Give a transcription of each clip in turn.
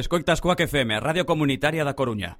Escoitas Coac FM, Radio Comunitaria da Coruña.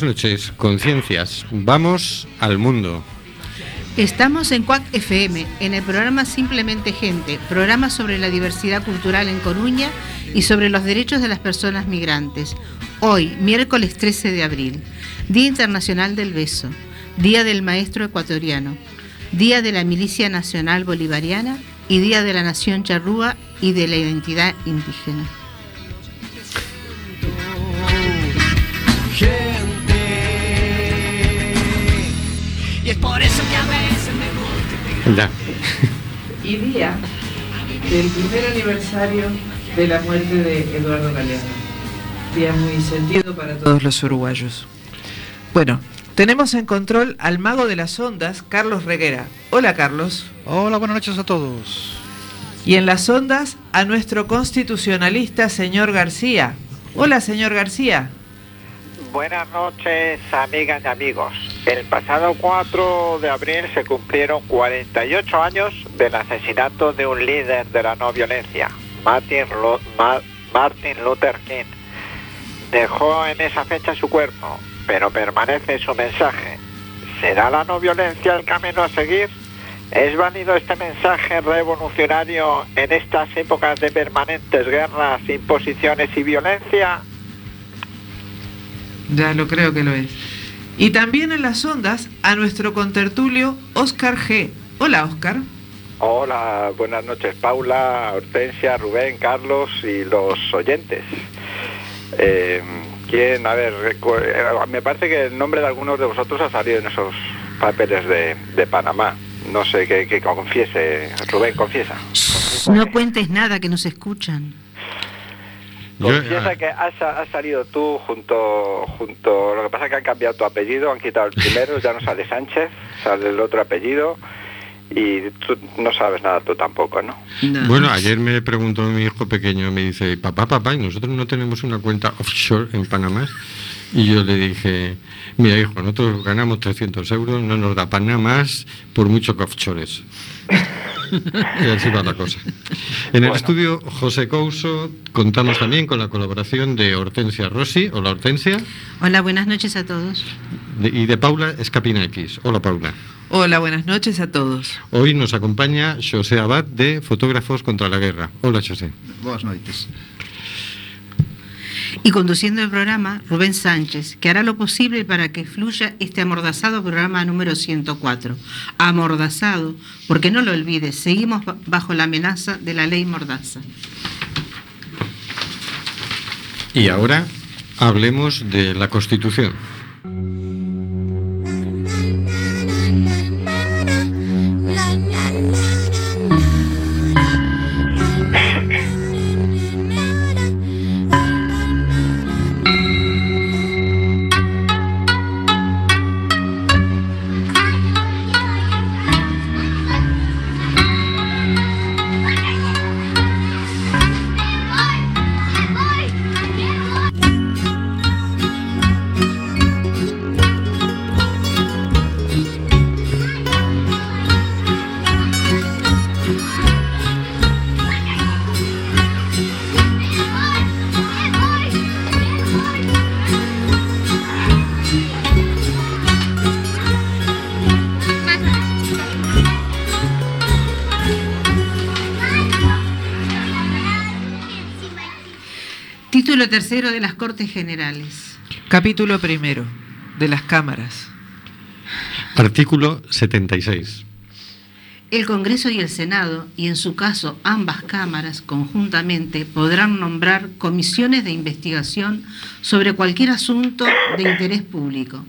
Buenas noches, conciencias. Vamos al mundo. Estamos en CUAC FM, en el programa Simplemente Gente, programa sobre la diversidad cultural en Coruña y sobre los derechos de las personas migrantes. Hoy, miércoles 13 de abril, Día Internacional del Beso, Día del Maestro Ecuatoriano, Día de la Milicia Nacional Bolivariana y Día de la Nación Charrúa y de la Identidad Indígena. Es por eso que a veces me Ya. Y día del primer aniversario de la muerte de Eduardo Galeano. Día muy sentido para todos los uruguayos. Bueno, tenemos en control al mago de las ondas, Carlos Reguera. Hola, Carlos. Hola, buenas noches a todos. Y en las ondas, a nuestro constitucionalista, señor García. Hola, señor García. Buenas noches, amigas y amigos. El pasado 4 de abril se cumplieron 48 años del asesinato de un líder de la no violencia, Martin, Luther King. Dejó en esa fecha su cuerpo, pero permanece su mensaje. ¿Será la no violencia el camino a seguir? ¿Es válido este mensaje revolucionario en estas épocas de permanentes guerras, imposiciones y violencia? Ya lo creo que lo es. Y también en las ondas a nuestro contertulio Oscar G. Hola, Oscar. Hola, buenas noches, Paula, Hortensia, Rubén, Carlos y los oyentes. Eh, ¿Quién? A ver, eh, me parece que el nombre de algunos de vosotros ha salido en esos papeles de, Panamá. No sé, que, confiese. Rubén, confiesa. No cuentes nada, que nos escuchan. Confiesa que has, salido tú junto, junto, lo que pasa es que han cambiado tu apellido, han quitado el primero, ya no sale Sánchez, sale el otro apellido y tú no sabes nada tú tampoco, ¿no? Bueno, ayer me preguntó mi hijo pequeño, me dice, papá, papá, ¿y nosotros no tenemos una cuenta offshore en Panamá? Y yo le dije, mira hijo, nosotros ganamos 300 euros, no nos da para nada más por mucho que offshores. y así va la cosa. En el estudio José Couso contamos también con la colaboración de Hortensia Rossi. Hola Hortensia. Hola, buenas noches a todos. y de Paula Escapina X. Hola Paula. Hola, buenas noches a todos. Hoy nos acompaña José Abad de Fotógrafos contra la Guerra. Hola José. Buenas noches y conduciendo el programa Rubén Sánchez, que hará lo posible para que fluya este amordazado programa número 104. Amordazado, porque no lo olvides, seguimos bajo la amenaza de la ley Mordaza. Y ahora hablemos de la Constitución. Título tercero de las Cortes Generales. Capítulo primero de las cámaras. Artículo 76. El Congreso y el Senado, y en su caso ambas cámaras conjuntamente, podrán nombrar comisiones de investigación sobre cualquier asunto de interés público.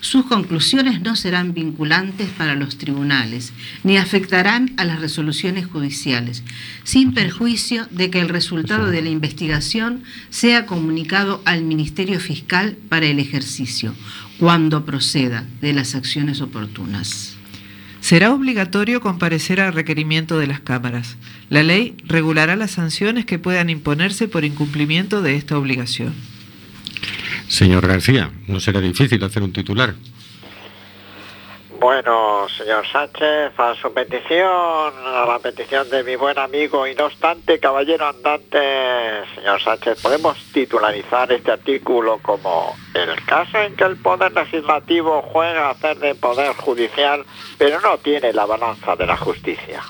Sus conclusiones no serán vinculantes para los tribunales, ni afectarán a las resoluciones judiciales, sin perjuicio de que el resultado de la investigación sea comunicado al Ministerio Fiscal para el ejercicio, cuando proceda de las acciones oportunas. Será obligatorio comparecer al requerimiento de las cámaras. La ley regulará las sanciones que puedan imponerse por incumplimiento de esta obligación. Señor García, no será difícil hacer un titular. Bueno, señor Sánchez, a su petición, a la petición de mi buen amigo y no obstante, caballero andante, señor Sánchez, podemos titularizar este artículo como el caso en que el Poder Legislativo juega a hacer de Poder Judicial, pero no tiene la balanza de la justicia.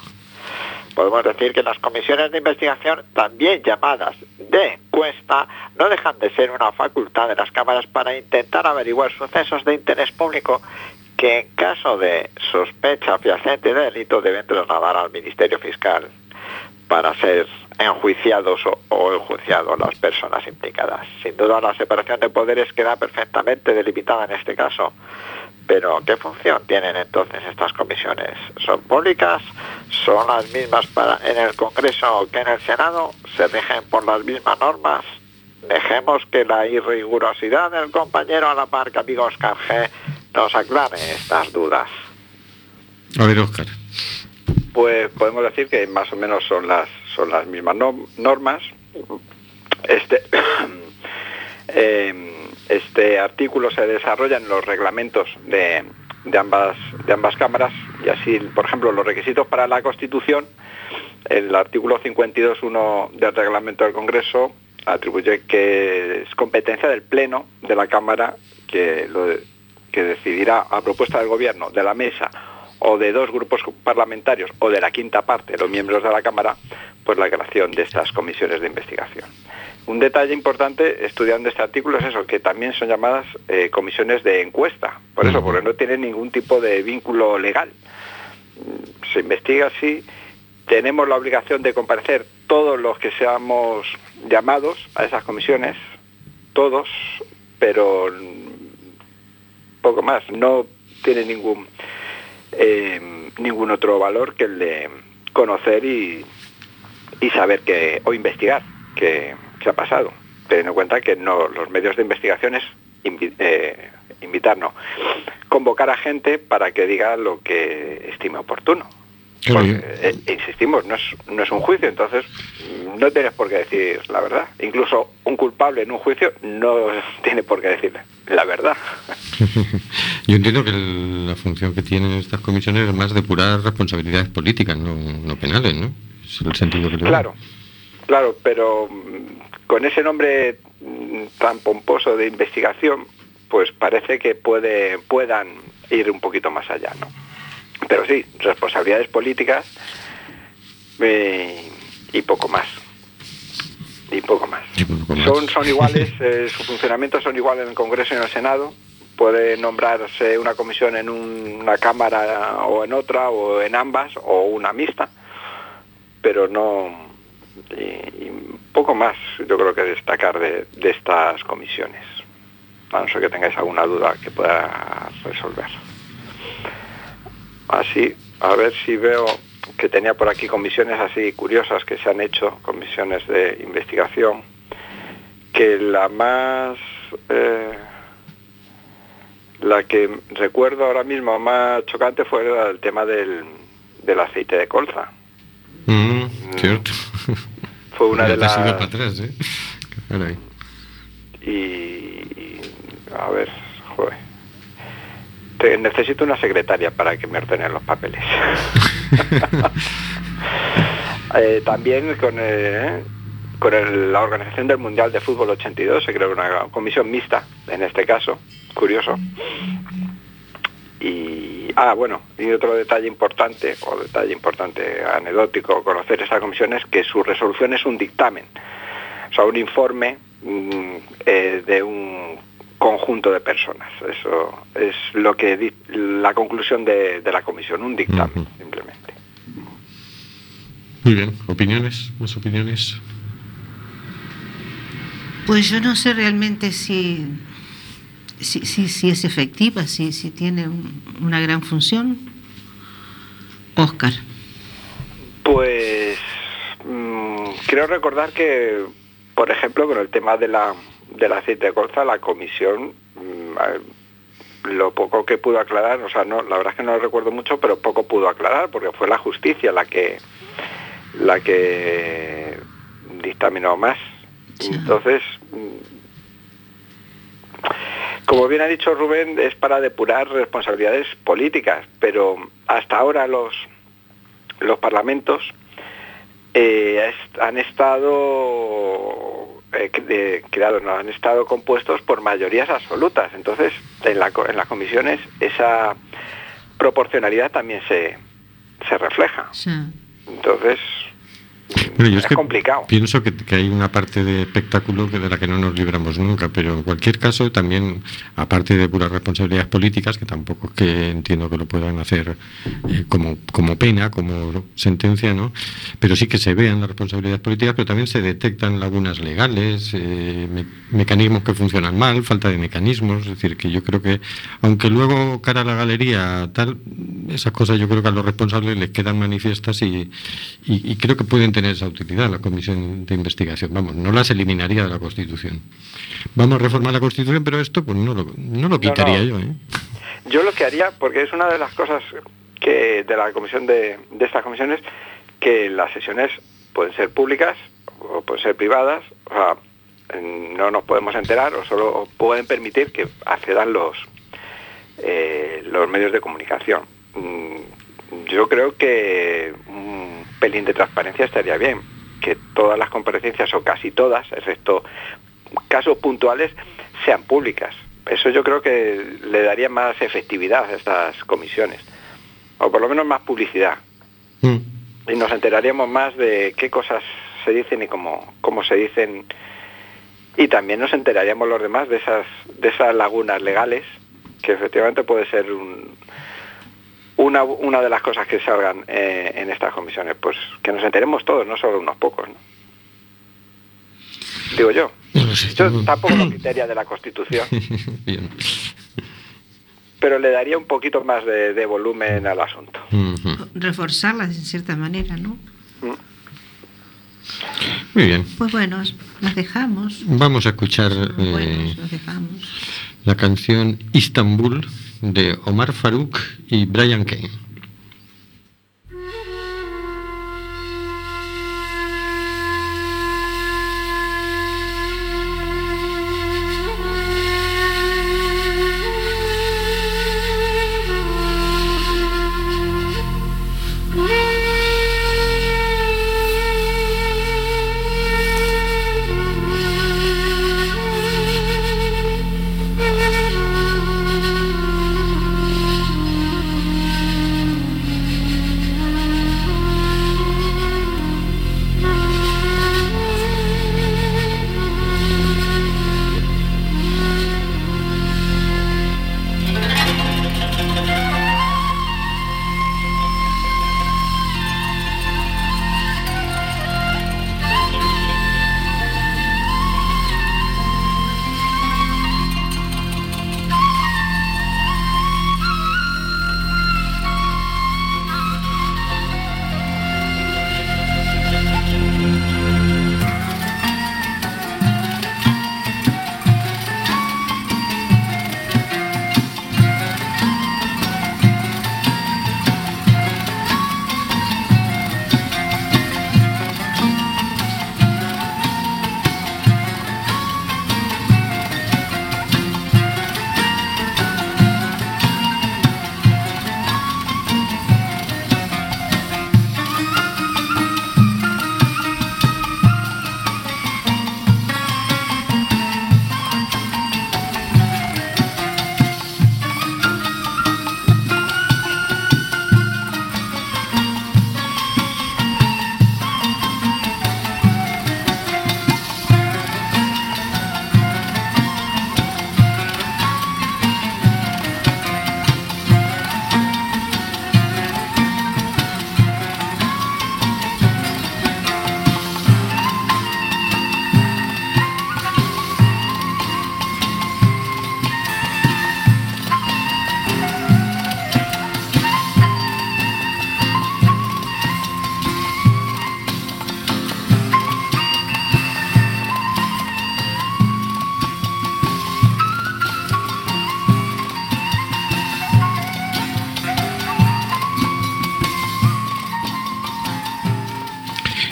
Podemos decir que las comisiones de investigación, también llamadas de encuesta, no dejan de ser una facultad de las cámaras para intentar averiguar sucesos de interés público que en caso de sospecha fehaciente de delito deben trasladar al Ministerio Fiscal para ser enjuiciados o, o enjuiciados las personas implicadas. Sin duda la separación de poderes queda perfectamente delimitada en este caso. Pero ¿qué función tienen entonces estas comisiones? ¿Son públicas? ¿Son las mismas para en el Congreso que en el Senado? ¿Se rigen por las mismas normas? Dejemos que la irrigurosidad del compañero a la par que amigo Oscar G nos aclare estas dudas. A ver, Oscar. Pues podemos decir que más o menos son las son las mismas no- normas. Este eh, este artículo se desarrolla en los reglamentos de, de ambas de ambas cámaras y así, por ejemplo, los requisitos para la Constitución, el artículo 52.1 del reglamento del Congreso atribuye que es competencia del Pleno de la Cámara que que decidirá a propuesta del Gobierno, de la Mesa o de dos grupos parlamentarios o de la quinta parte los miembros de la Cámara, pues la creación de estas comisiones de investigación. Un detalle importante estudiando este artículo es eso, que también son llamadas eh, comisiones de encuesta, por eso, porque no tienen ningún tipo de vínculo legal. Se investiga así, tenemos la obligación de comparecer todos los que seamos llamados a esas comisiones, todos, pero poco más, no tiene ningún eh, ningún otro valor que el de conocer y, y saber que o investigar qué qué ha pasado teniendo en cuenta que no los medios de investigación es invi- eh, invitar no convocar a gente para que diga lo que estime oportuno Claro, Porque, eh, insistimos, no es, no es un juicio, entonces no tienes por qué decir la verdad. Incluso un culpable en un juicio no tiene por qué decir la verdad. Yo entiendo que el- la función que tienen estas comisiones es más depurar responsabilidades políticas, no, no penales, ¿no? Es el sentido que doy. Claro, pero mm, con ese nombre mm, tan pomposo de investigación, pues parece que puede, puedan ir un poquito más allá, ¿no? Pero sí, responsabilidades políticas eh, y poco más. Y poco más. Y poco más. Son, son iguales, eh, su funcionamiento son iguales en el Congreso y en el Senado. Puede nombrarse una comisión en un- una Cámara o en otra, o en ambas, o una mixta, pero no. Y, poco más, yo creo que destacar de, estas comisiones. A no ser que tengáis alguna duda que pueda resolver. Así, a ver si veo que tenía por aquí comisiones así curiosas que se han hecho, comisiones de investigación, que la más, eh, la que recuerdo ahora mismo más chocante fue del tema del, del aceite de colza. Mm, cierto. Fue una de has las... ido para atrás, ¿eh? Caray. y, y- a ver, joder. Te- necesito una secretaria para que me ordenen los papeles. Eh, también con, eh, con el- la organización del Mundial de Fútbol 82 se creó una comisión mixta, en este caso, curioso. Y, ah, bueno, y otro detalle importante, o detalle importante anecdótico, conocer esta comisión es que su resolución es un dictamen, o sea, un informe mm, eh, de un conjunto de personas. Eso es lo que la conclusión de, de la comisión, un dictamen simplemente. Muy bien, ¿opiniones? ¿Más opiniones? Pues yo no sé realmente si, si, si, si es efectiva, si, si tiene un- una gran función. Oscar. Pues mm, creo recordar que, por ejemplo, con el tema de la, del aceite de colza, la comisión, mm, lo poco que pudo aclarar, o sea, no, la verdad es que no lo recuerdo mucho, pero poco pudo aclarar, porque fue la justicia la que la que dictaminó más. Sí. Entonces, mm, como bien ha dicho Rubén, es para depurar responsabilidades políticas, pero hasta ahora los los parlamentos eh, han estado eh, creados, no, han estado compuestos por mayorías absolutas. Entonces, en, la co- en las comisiones esa proporcionalidad también se, se refleja. Entonces, Bueno, yo es es que complicado. pienso que, que hay una parte de espectáculo que de la que no nos libramos nunca, pero en cualquier caso también, aparte de puras responsabilidades políticas, que tampoco es que entiendo que lo puedan hacer eh, como, como pena, como sentencia, ¿no? Pero sí que se vean las responsabilidades políticas, pero también se detectan lagunas legales, eh, me- mecanismos que funcionan mal, falta de mecanismos, es decir, que yo creo que, aunque luego cara a la galería, tal, esas cosas yo creo que a los responsables les quedan manifiestas y, y- y creo que pueden tener esa utilidad la comisión de investigación. Vamos, no las eliminaría de la Constitución. Vamos a reformar la Constitución, pero esto pues no lo, no lo quitaría no. yo. ¿eh? Yo lo que haría, porque es una de las cosas que de la comisión de, de estas comisiones, que las sesiones pueden ser públicas o pueden ser privadas, o sea, no nos podemos enterar o solo pueden permitir que accedan los eh, los medios de comunicación. Mm, Yo creo que pelín de transparencia estaría bien, que todas las comparecencias o casi todas, excepto casos puntuales, sean públicas. Eso yo creo que le daría más efectividad a estas comisiones, o por lo menos más publicidad. Mm. Y nos enteraríamos más de qué cosas se dicen y cómo, cómo se dicen. Y también nos enteraríamos los demás de esas, de esas lagunas legales, que efectivamente puede ser un- una, una de las cosas que salgan eh, en estas comisiones. Pues que nos enteremos todos, no solo unos pocos. ¿no? Digo yo. No lo sé, Yo tampoco lo quitaría de la Constitución, Bien. pero le daría un poquito más de, de volumen al asunto. Ujú. reforzarlas en cierta manera, ¿no? Mm. Muy bien. Pues bueno, las dejamos. Vamos a escuchar Son eh, buenos, los dejamos. La canción Istanbul de Omar Farouk y Brian Kane.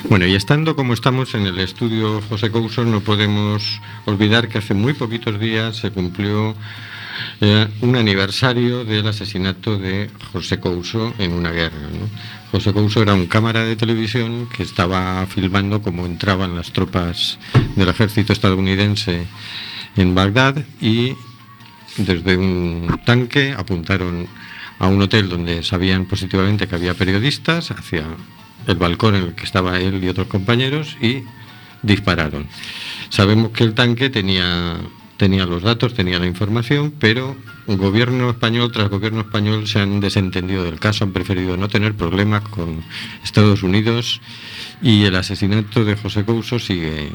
Bueno, y estando como estamos en el estudio José Couso, no podemos olvidar que hace muy poquitos días se cumplió eh, un aniversario del asesinato de José Couso en una guerra. José Couso era un cámara de televisión que estaba filmando cómo entraban las tropas del ejército estadounidense en Bagdad y desde un tanque apuntaron a un hotel donde sabían positivamente que había periodistas hacia el balcón en el que estaba él y otros compañeros y dispararon. Sabemos que el tanque tenía, tenía los datos, tenía la información, pero gobierno español tras gobierno español se han desentendido del caso, han preferido no tener problemas con Estados Unidos y el asesinato de José Couso sigue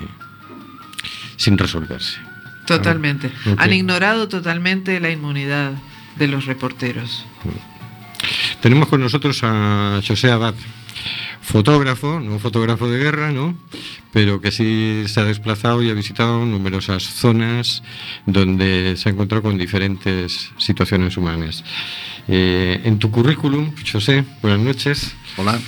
sin resolverse. Totalmente. Ok. Han ignorado totalmente la inmunidad de los reporteros. Tenemos con nosotros a José Abad, fotógrafo, no fotógrafo de guerra, ¿no? Pero que sí se ha desplazado y ha visitado numerosas zonas donde se ha encontrado con diferentes situaciones humanas. Eh, en tu currículum, José, buenas noches. Hola.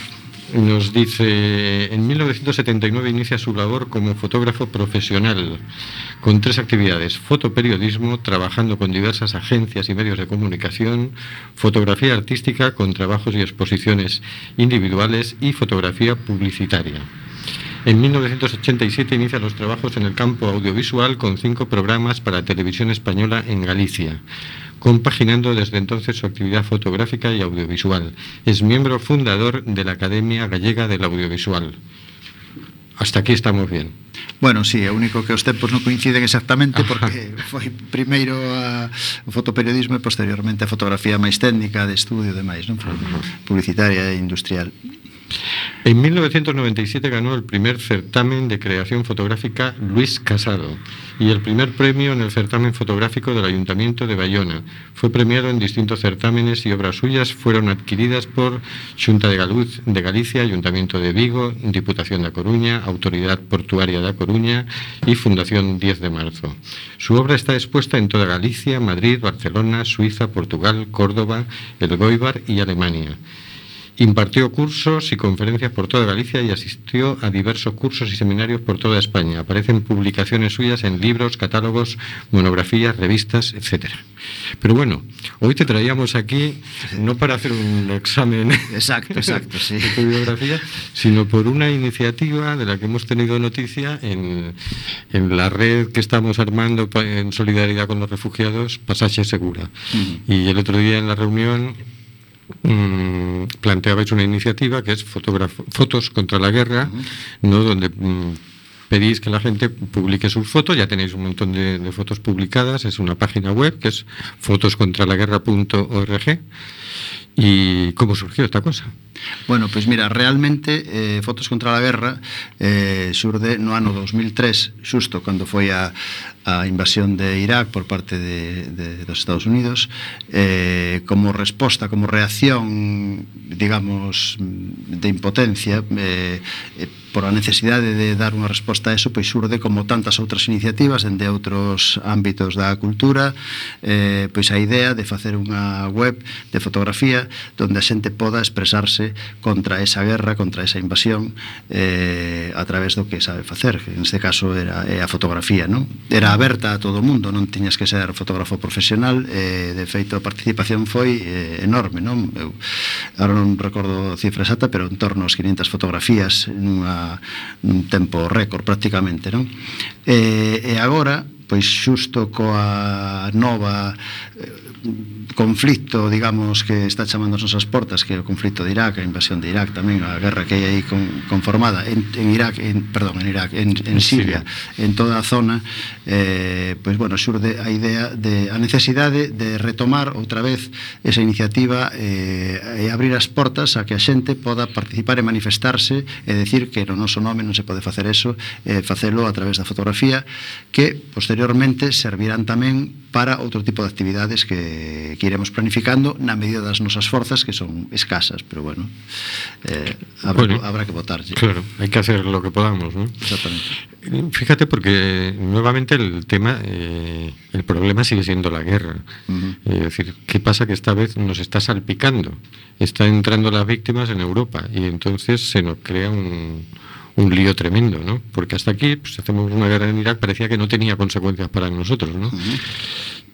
Nos dice, en 1979 inicia su labor como fotógrafo profesional, con tres actividades, fotoperiodismo, trabajando con diversas agencias y medios de comunicación, fotografía artística con trabajos y exposiciones individuales y fotografía publicitaria. En 1987 inicia los trabajos en el campo audiovisual con cinco programas para televisión española en Galicia, compaginando desde entonces su actividad fotográfica y audiovisual. Es miembro fundador de la Academia Gallega del Audiovisual. Hasta aquí estamos bien. Bueno, sí, é único que os tempos non coinciden exactamente porque foi primeiro a, o fotoperiodismo e posteriormente a fotografía máis técnica de estudio e demais, non? Publicitaria e industrial. En 1997 ganó el primer certamen de creación fotográfica Luis Casado y el primer premio en el certamen fotográfico del Ayuntamiento de Bayona. Fue premiado en distintos certámenes y obras suyas fueron adquiridas por Xunta de, Galicia, Ayuntamiento de Vigo, Diputación de Coruña, Autoridad Portuaria de Coruña y Fundación 10 de Marzo. Su obra está expuesta en toda Galicia, Madrid, Barcelona, Suiza, Portugal, Córdoba, El Goibar y Alemania. Impartió cursos y conferencias por toda Galicia y asistió a diversos cursos y seminarios por toda España. Aparecen publicaciones suyas en libros, catálogos, monografías, revistas, etc. Pero bueno, hoy te traíamos aquí no para hacer un examen Exacto, exacto, sí. de tu biografía, sino por una iniciativa de la que hemos tenido noticia en, en la red que estamos armando en solidaridad con los refugiados, Pasaje Segura. Y el otro día en la reunión mm, planteabais una iniciativa que es fotos contra la guerra, ¿no? donde mm, pedís que la gente publique sus fotos, ya tenéis un montón de, de fotos publicadas, es una página web que es fotoscontralaguerra.org. ¿Y cómo surgió esta cosa? Bueno, pois pues mira, realmente eh, Fotos contra la guerra eh, surde no ano 2003 Xusto cando foi a, a invasión de Irak por parte de, de, dos Estados Unidos eh, Como resposta, como reacción, digamos, de impotencia eh, eh por a necesidade de dar unha resposta a eso, pois surde como tantas outras iniciativas dende outros ámbitos da cultura, eh, pois a idea de facer unha web de fotografía donde a xente poda expresarse contra esa guerra, contra esa invasión eh, a través do que sabe facer, que neste caso era é a fotografía, non? Era aberta a todo o mundo, non tiñas que ser fotógrafo profesional, eh, de feito a participación foi eh, enorme, non? Eu, ahora non recordo a cifra exacta, pero en torno aos 500 fotografías nunha nun tempo récord prácticamente, non? E, e agora, pois xusto coa nova conflicto, digamos, que está chamando as nosas portas, que é o conflicto de Irak, a invasión de Irak tamén, a guerra que hai aí con, conformada en, en Irak, en, perdón, en Irak, en, en Siria, en toda a zona, eh, pois, bueno, xurde a idea de a necesidade de retomar outra vez esa iniciativa eh, e abrir as portas a que a xente poda participar e manifestarse e decir que no noso nome non se pode facer eso, eh, facelo a través da fotografía, que posteriormente servirán tamén para outro tipo de actividades que, que iremos planificando na medida das nosas forzas que son escasas, pero bueno, eh, habrá, Bueno, habrá que votarlle. Claro, hay que hacer lo que podamos, ¿no? Exactamente. Fíjate porque nuevamente el tema, eh, el problema sigue siendo la guerra. Ujú. Es decir, ¿qué pasa que esta vez nos está salpicando? Están entrando las víctimas en Europa y entonces se nos crea un, un lío tremendo, ¿no? Porque hasta aquí, pues hacemos una guerra en Irak, parecía que no tenía consecuencias para nosotros, ¿no?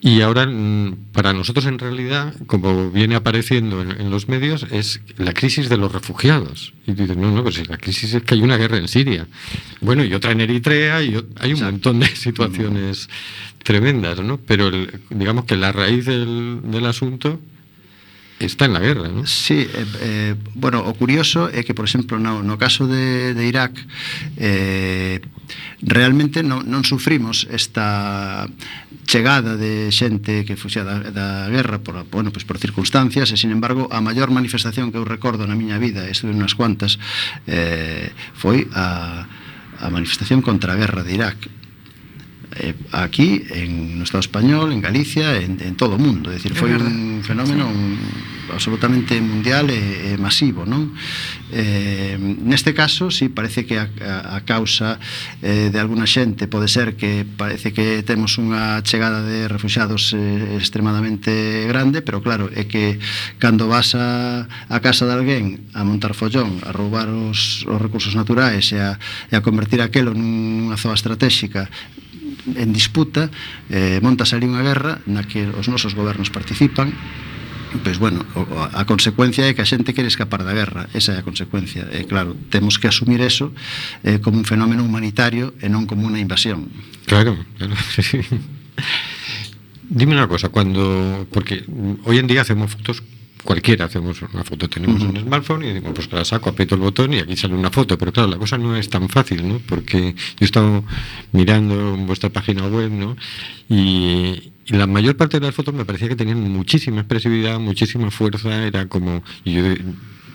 Y ahora, mm, para nosotros en realidad, como viene apareciendo en, en los medios, es la crisis de los refugiados. Y dices, no, no, pues si la crisis es que hay una guerra en Siria. Bueno, y otra en Eritrea, y hay un montón de situaciones tremendas, ¿no? Pero el- digamos que la raíz del, del asunto está en la guerra, ¿no? Sí, eh, eh, bueno, o curioso é que, por exemplo, no, no caso de, de Irak eh, realmente non, non sufrimos esta chegada de xente que fuxía da, da guerra por, bueno, pues por circunstancias e, sin embargo, a maior manifestación que eu recordo na miña vida, estuve unhas cuantas, eh, foi a, a manifestación contra a guerra de Irak eh, aquí en no Estado español, en Galicia, en, en todo o mundo. É dicir, foi un fenómeno sí. un, absolutamente mundial e, e masivo, non? Eh, neste caso, si sí, parece que a, a, a causa eh, de alguna xente pode ser que parece que temos unha chegada de refugiados eh, extremadamente grande, pero claro, é que cando vas a, a casa de alguén a montar follón, a roubar os, os recursos naturais e a, e a convertir aquelo nunha zoa estratégica en disputa, eh, montase ali unha guerra na que os nosos gobernos participan, pois bueno, a consecuencia é que a xente quere escapar da guerra, esa é a consecuencia. E claro, temos que asumir eso eh, como un fenómeno humanitario e non como unha invasión. Claro, claro. Dime unha cosa, cuando porque mm, hoy en día hacemos fotos cualquiera hacemos una foto, tenemos un smartphone y digo, pues la saco, aprieto el botón y aquí sale una foto. Pero claro, la cosa no es tan fácil, ¿no? Porque yo he estado mirando en vuestra página web, ¿no? Y, y la mayor parte de las fotos me parecía que tenían muchísima expresividad, muchísima fuerza, era como. Y yo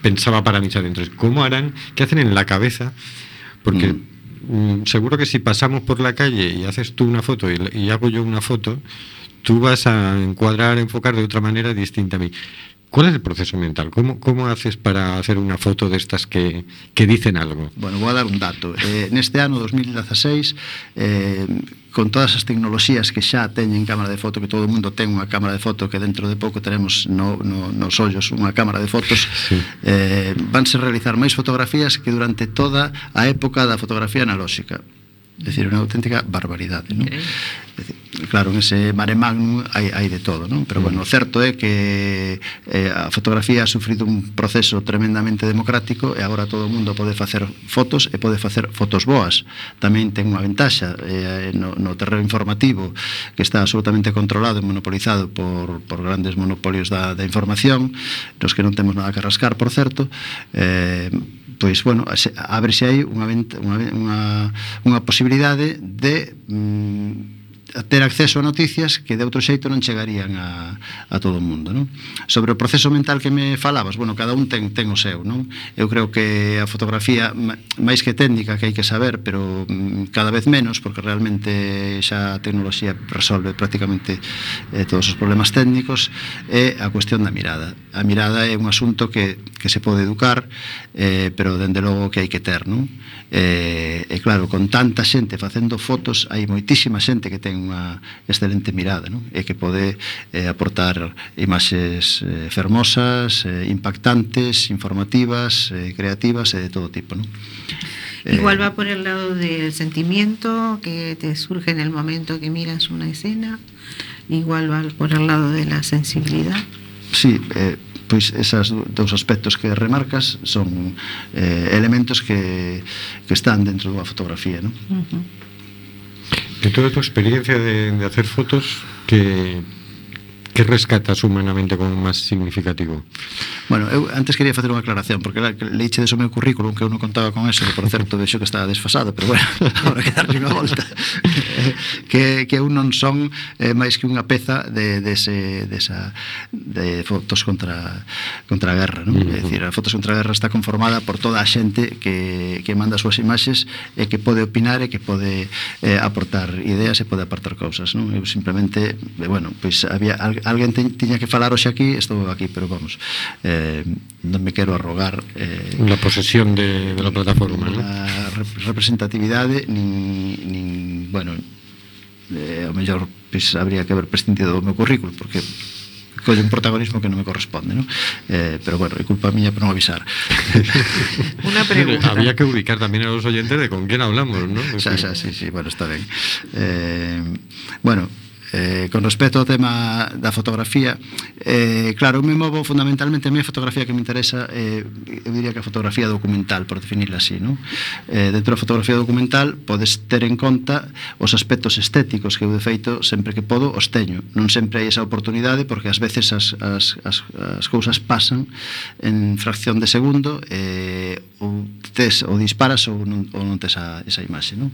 pensaba para mis adentro, ¿cómo harán? ¿Qué hacen en la cabeza? Porque. mm, seguro que si pasamos por la calle y haces tú una foto y, y hago yo una foto, tú vas a encuadrar, enfocar de otra manera distinta a mí. ¿Cuál es el proceso mental? ¿Cómo, cómo haces para hacer una foto de estas que, que dicen algo? Bueno, vou a dar un dato. Eh, neste ano 2016, eh, con todas as tecnoloxías que xa teñen cámara de foto, que todo o mundo ten unha cámara de foto, que dentro de pouco teremos no, no, nos ollos unha cámara de fotos, sí. eh, vanse realizar máis fotografías que durante toda a época da fotografía analóxica. É dicir, unha auténtica barbaridade, non? Okay. Decir, claro, en ese mare magnum hai, hai de todo, non? Pero, bueno, mm. o certo é que eh, a fotografía ha sufrido un proceso tremendamente democrático e agora todo o mundo pode facer fotos e pode facer fotos boas. Tamén ten unha ventaxa eh, no, no terreno informativo que está absolutamente controlado e monopolizado por, por grandes monopolios da, da información, nos que non temos nada que rascar, por certo, eh, pois bueno, ábrese aí unha, venta, unha, unha, unha posibilidade de mm, ter acceso a noticias que de outro xeito non chegarían a, a todo o mundo non? sobre o proceso mental que me falabas bueno, cada un ten, ten o seu non? eu creo que a fotografía máis que técnica que hai que saber pero mm, cada vez menos porque realmente xa a tecnoloxía resolve prácticamente eh, todos os problemas técnicos é a cuestión da mirada a mirada é un asunto que, que se pode educar eh, pero dende logo que hai que ter non? Eh, e claro, con tanta xente facendo fotos hai moitísima xente que ten unha excelente mirada non? e que pode eh, aportar imaxes eh, fermosas, eh, impactantes, informativas, eh, creativas e de todo tipo non? Igual va por el lado del sentimiento que te surge en el momento que miras una escena, igual va por el lado de la sensibilidad. Sí, eh, pois esas do- dous aspectos que remarcas son eh, elementos que, que están dentro da fotografía non? Ujú. De toda tu experiencia de, de hacer fotos, ¿qué, que rescatas humanamente como máis significativo? Bueno, eu antes quería facer unha aclaración, porque la, leiche de o meu currículum que eu non contaba con eso, que por certo vexo que estaba desfasado, pero bueno, agora que darlle unha volta. que, que eu non son eh, máis que unha peza de, de, ese, de, esa, de fotos contra, contra a guerra, non? Uh -huh. É dicir, a fotos contra a guerra está conformada por toda a xente que, que manda as súas imaxes e que pode opinar e que pode eh, aportar ideas e pode aportar cousas, non? Eu simplemente, eh, bueno, pois pues había alguén te, tiña que falar hoxe aquí, estou aquí, pero vamos, eh, non me quero arrogar... Eh, la posesión de, de la plataforma, non? representatividade, nin, nin bueno, eh, o mellor pues, habría que haber prescindido do meu currículo, porque colle un protagonismo que non me corresponde, ¿no? Eh, pero bueno, é culpa miña por non avisar. Una pregunta. Había que ubicar también a los oyentes de con quién hablamos, ¿no? Xa, xa, sí, sí, bueno, está ben. Eh, bueno, Eh, con respecto ao tema da fotografía, eh, claro, eu me movo fundamentalmente a mí a fotografía que me interesa, eh, eu diría que a fotografía documental, por definirla así, ¿no? Eh, dentro da fotografía documental podes ter en conta os aspectos estéticos que eu de feito sempre que podo os teño. Non sempre hai esa oportunidade porque ás veces as, as, as, as cousas pasan en fracción de segundo eh, ou tes ou disparas ou non, ou non tes a, esa imaxe, non?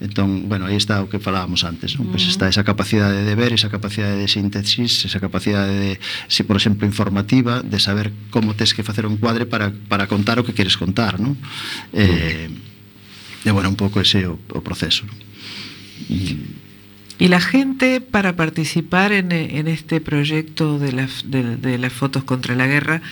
Entón, bueno, aí está o que falábamos antes, non? Pois pues está esa capacidade de ver, esa capacidade de síntesis, esa capacidade de, se por exemplo, informativa, de saber como tes que facer un cuadre para, para contar o que queres contar, non? Eh, bueno, un pouco ese proceso? Y la gente para participar en, en este proyecto de de, de las fotos contra la guerra,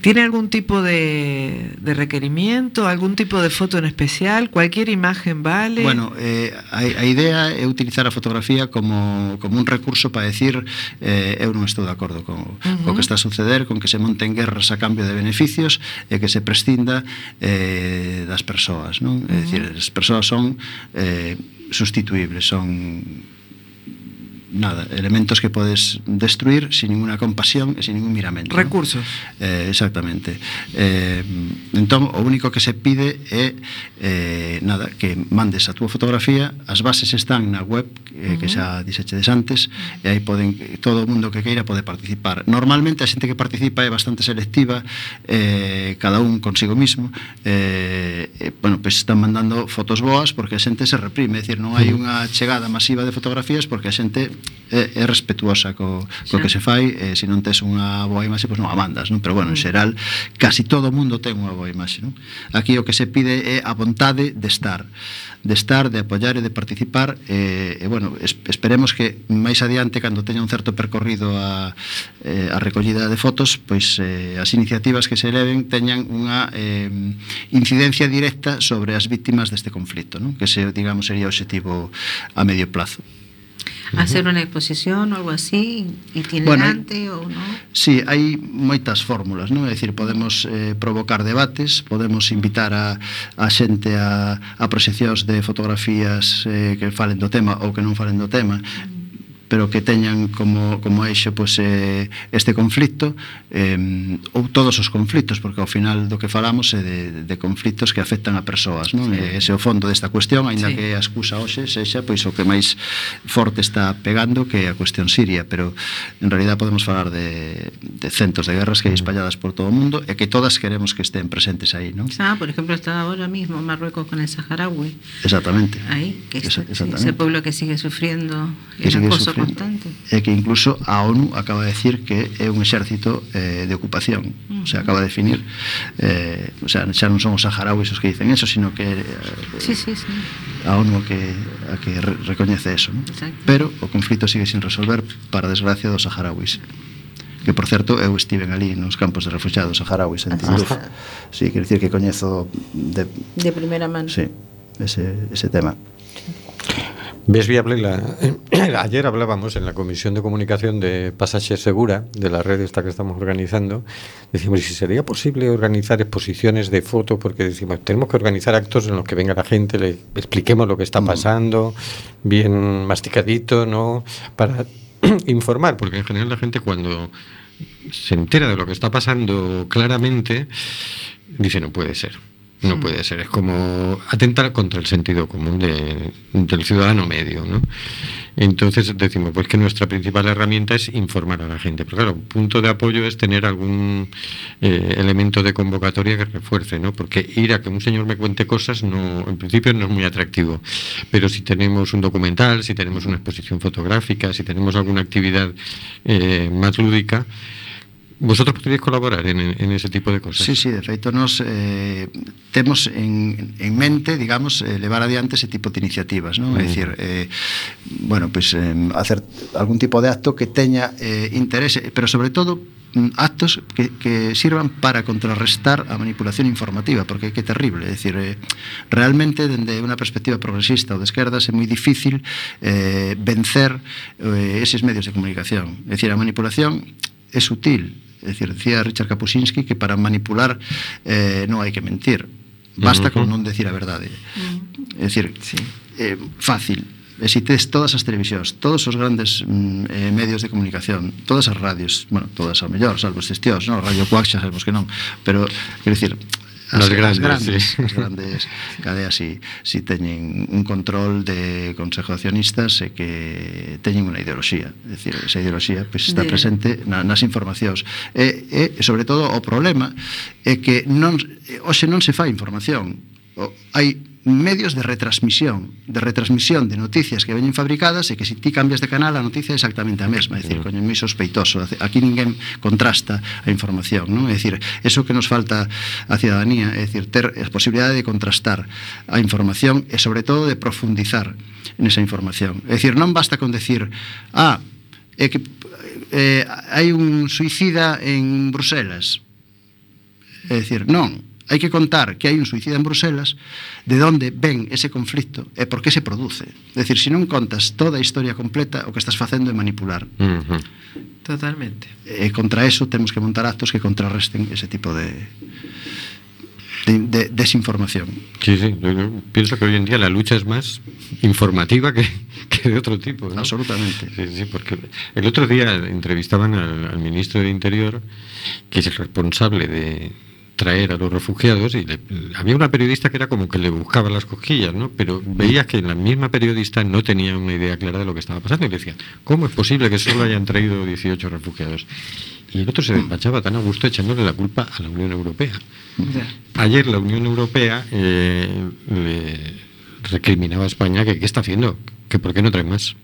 ¿Tiene algún tipo de, de, requerimiento, algún tipo de foto en especial? ¿Cualquier imagen vale? Bueno, eh, a, a idea é utilizar a fotografía como, como un recurso para decir eh, eu non estou de acordo con, uh -huh. co que está a suceder, con que se monten guerras a cambio de beneficios e que se prescinda eh, das persoas. Non? Uh -huh. É dicir, as persoas son eh, sustituibles, son nada, elementos que podes destruir sin ninguna compasión e sin ningún miramento. Recursos. ¿no? Eh, exactamente. Eh, entón, o único que se pide é eh, nada, que mandes a túa fotografía, as bases están na web eh, uh -huh. que xa dixechedes antes, e aí poden todo o mundo que queira pode participar. Normalmente a xente que participa é bastante selectiva, eh, cada un consigo mismo, eh, eh, bueno, pois pues están mandando fotos boas porque a xente se reprime, é dicir, non hai unha chegada masiva de fotografías porque a xente é, é respetuosa co, co que se fai e se non tes unha boa imaxe, pois non a mandas non? pero bueno, en mm. xeral, casi todo o mundo ten unha boa imaxe non? aquí o que se pide é a vontade de estar de estar, de apoiar e de participar e, e bueno, esperemos que máis adiante cando teña un certo percorrido a, eh, a recollida de fotos pois eh, as iniciativas que se eleven teñan unha eh, incidencia directa sobre as víctimas deste conflito non? que se, digamos, sería o objetivo a medio plazo -huh. hacer unha exposición ou algo así itinerante bueno, ou non? Sí, hai moitas fórmulas, non? É dicir, podemos eh, provocar debates, podemos invitar a, a xente a, a proxeccións de fotografías eh, que falen do tema ou que non falen do tema pero que teñan como, como eixo pois, eh, este conflicto eh, ou todos os conflictos porque ao final do que falamos é de, de conflictos que afectan a persoas non? Sí. Ese é o fondo desta cuestión aínda sí. que a excusa hoxe sexa pois o que máis forte está pegando que a cuestión siria pero en realidad podemos falar de, de centos de guerras que hai mm. espalladas por todo o mundo e que todas queremos que estén presentes aí non? Ah, por exemplo está ahora mismo Marruecos con el Saharaui exactamente aí que está, exactamente. ese pueblo que sigue sufriendo el acoso Importante. É que incluso a ONU acaba de decir que é un exército eh, de ocupación uh -huh. o sea, acaba de definir eh, o sea, xa non son os saharauis os que dicen eso sino que eh, sí, sí, sí. a ONU que, a que re recoñece eso ¿no? Pero o conflito sigue sin resolver para desgracia dos saharauis que por certo eu estiven ali nos campos de refugiados saharauis en ah, Tinduf. Sí, quero dicir que coñezo de de primeira mano. Sí, ese ese tema. Sí. ¿Ves viable la... Ayer hablábamos en la Comisión de Comunicación de Pasaje Segura, de la red esta que estamos organizando, decimos, si sería posible organizar exposiciones de fotos, porque decimos, tenemos que organizar actos en los que venga la gente, le expliquemos lo que está mm. pasando, bien masticadito, ¿no? Para informar, porque en general la gente cuando se entera de lo que está pasando claramente, dice, no puede ser. No puede ser, es como atentar contra el sentido común de, del ciudadano medio, ¿no? Entonces decimos pues que nuestra principal herramienta es informar a la gente, pero claro, un punto de apoyo es tener algún eh, elemento de convocatoria que refuerce, ¿no? Porque ir a que un señor me cuente cosas no, en principio no es muy atractivo, pero si tenemos un documental, si tenemos una exposición fotográfica, si tenemos alguna actividad eh, más lúdica, Vosotros poderíais colaborar en, en ese tipo de cosas? Sí, sí, de feito nos eh, temos en, en mente, digamos, eh, levar adiante ese tipo de iniciativas, non? Uh -huh. É mm. dicir, eh, bueno, pues eh, hacer algún tipo de acto que teña eh, interese, pero sobre todo mm, actos que, que sirvan para contrarrestar a manipulación informativa, porque que terrible, é dicir, eh, realmente dende unha perspectiva progresista ou de esquerdas é moi difícil eh, vencer eh, eses medios de comunicación. É dicir, a manipulación é sutil, É dicir, decía Richard Kapuscinski que para manipular eh, non hai que mentir. Basta uh -huh. con non decir a verdade. Uh -huh. É dicir, sí. eh, fácil. E si tes todas as televisións, todos os grandes mm, eh, medios de comunicación, todas as radios, bueno, todas ao mellor, salvo os estiós, non? Radio Coaxa, sabemos que non, pero, quero dicir, as, grandes, as grandes, sí. as grandes cadeas si, si teñen un control de Consejo de Accionistas e que teñen unha ideoloxía. É dicir, esa ideoloxía pois, pues, está de... presente na, nas informacións. E, e sobre todo o problema é que non, hoxe non se fai información. O, hai medios de retransmisión, de retransmisión de noticias que veñen fabricadas e que se ti cambias de canal a noticia é exactamente a mesma, é dicir, mm. coño, moi sospeitoso, aquí ninguén contrasta a información, non? É dicir, eso que nos falta a cidadanía, é dicir, ter a posibilidade de contrastar a información e sobre todo de profundizar nesa información. É dicir, non basta con decir, ah, é que eh, hai un suicida en Bruselas. É dicir, non, hai que contar que hai un suicida en Bruselas, de onde ven ese conflicto e por que se produce. É dicir, se non contas toda a historia completa, o que estás facendo é manipular. Uh -huh. Totalmente. E contra eso temos que montar actos que contrarresten ese tipo de, de, de desinformación. Sí, sí, yo, yo pienso que hoy en día la lucha es más informativa que, que de otro tipo. ¿no? Absolutamente. Sí, sí, porque el otro día entrevistaban al, al ministro de Interior, que es el responsable de traer a los refugiados, y le- había una periodista que era como que le buscaba las cosquillas, ¿no? Pero veía que la misma periodista no tenía una idea clara de lo que estaba pasando y le decía, ¿cómo es posible que solo hayan traído 18 refugiados? Y el otro se despachaba tan a gusto echándole la culpa a la Unión Europea. Ayer la Unión Europea eh, le recriminaba a España que qué está haciendo, que por qué no trae más.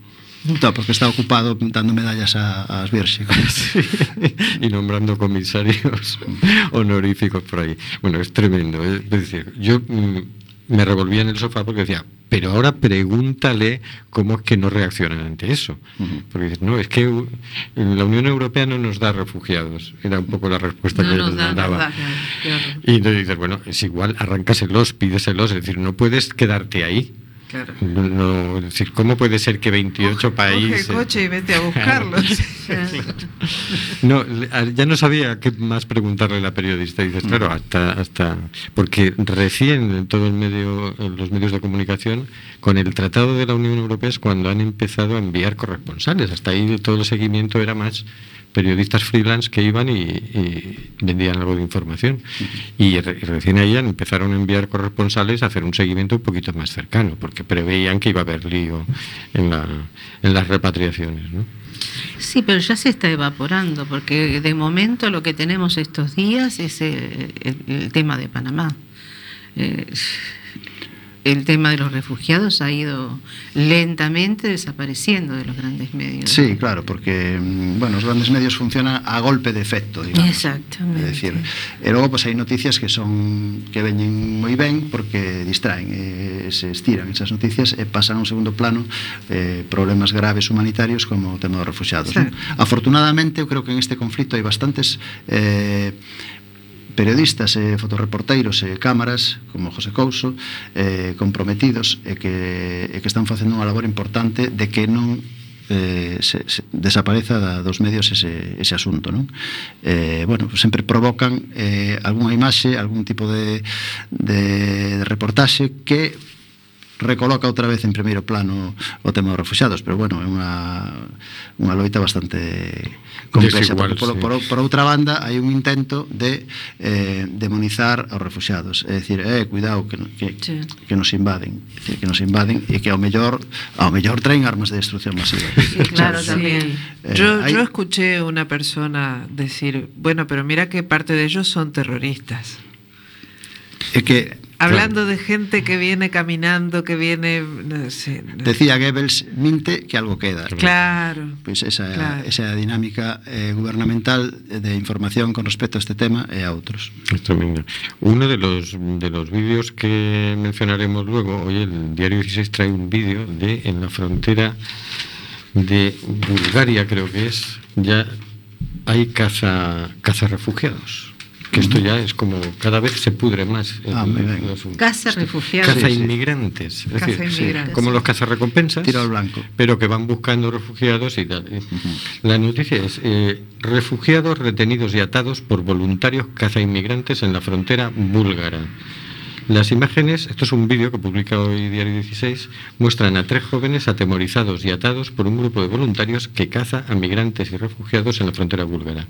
No, porque está ocupado dando medallas a, Virxe. y nombrando comisarios honoríficos por ahí. Bueno, es tremendo. ¿eh? Es decir, yo mm, me revolvía en el sofá porque decía, pero ahora pregúntale cómo es que no reaccionan ante eso. Porque dices, no, es que la Unión Europea no nos da refugiados. Era un poco la respuesta No que nos da, daba. claro. Y entonces dices, bueno, es igual, arráncaselos, pídeselos, es decir, no puedes quedarte ahí. Claro. No, no, es decir, ¿cómo puede ser que 28 Coge países... el coche y vete a buscarlos. No, ya no sabía qué más preguntarle a la periodista. Dices, claro, hasta, hasta. Porque recién en todo el medio, en los medios de comunicación, con el Tratado de la Unión Europea es cuando han empezado a enviar corresponsales. Hasta ahí todo el seguimiento era más periodistas freelance que iban y, vendían algo de información. Y, re- y recién ahí empezaron a enviar corresponsales a hacer un seguimiento un poquito más cercano, porque preveían que iba a haber lío en, la, en las repatriaciones. ¿no? Sí, pero ya se está evaporando, porque de momento lo que tenemos estos días es el tema de Panamá. Eh, el tema de los refugiados ha ido lentamente desapareciendo de los grandes medios. Sí, claro, porque mm, bueno, os grandes medios funcionan a golpe de efecto, digamos. Exactamente. É dicir, e logo pois hai noticias que son que veñen moi ben porque distraen, e se estiran esas noticias e pasan a un segundo plano eh, problemas graves humanitarios como o tema dos refugiados. Afortunadamente, eu creo que en este conflito hai bastantes eh, periodistas e fotoreporteiros e cámaras como José Couso eh, comprometidos e que, e que están facendo unha labor importante de que non eh, se, se desapareza da, dos medios ese, ese asunto non? Eh, bueno, sempre provocan eh, algunha imaxe, algún tipo de, de reportaxe que recoloca outra vez en primeiro plano o tema dos refugiados, pero bueno, é unha unha loita bastante complexa, Desigual, porque por, sí. por, por outra banda hai un intento de eh, demonizar aos refugiados, é dicir, eh, cuidado que, que, sí. que nos invaden, decir, que nos invaden e que ao mellor ao mellor traen armas de destrucción masiva. Sí, claro, sí. también. Eh, yo, hay... yo escuché una persona decir, bueno, pero mira que parte de ellos son terroristas. É que Hablando de gente que viene caminando, que viene, no sé, no- decía Goebbels, minte que algo queda. claro, Pois esa, Claro. esa dinámica eh, gubernamental de información con respecto a este tema e a outros. Es tremendo. Uno de los, de los vídeos que mencionaremos luego, hoy el Diario 16 trae un vídeo de en la frontera de Bulgaria, creo que es, ya hay caza, caza refugiados. Que esto ya es como cada vez se pudre más. el- Ah, asunto. Casa refugiados. Caza Sí, sí. inmigrantes. Es Caza decir, inmigrantes. como los cazarrecompensas. Tiro al blanco. Pero que van buscando refugiados y tal. La noticia es: eh, refugiados retenidos y atados por voluntarios caza inmigrantes en la frontera búlgara. Las imágenes, esto es un vídeo que publica hoy Diario 16, muestran a tres jóvenes atemorizados y atados por un grupo de voluntarios que caza a migrantes y refugiados en la frontera búlgara.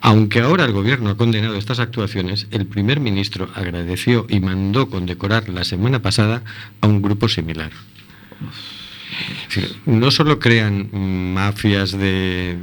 Aunque ahora el gobierno ha condenado estas actuaciones, el primer ministro agradeció y mandó condecorar la semana pasada a un grupo similar. No solo crean mafias de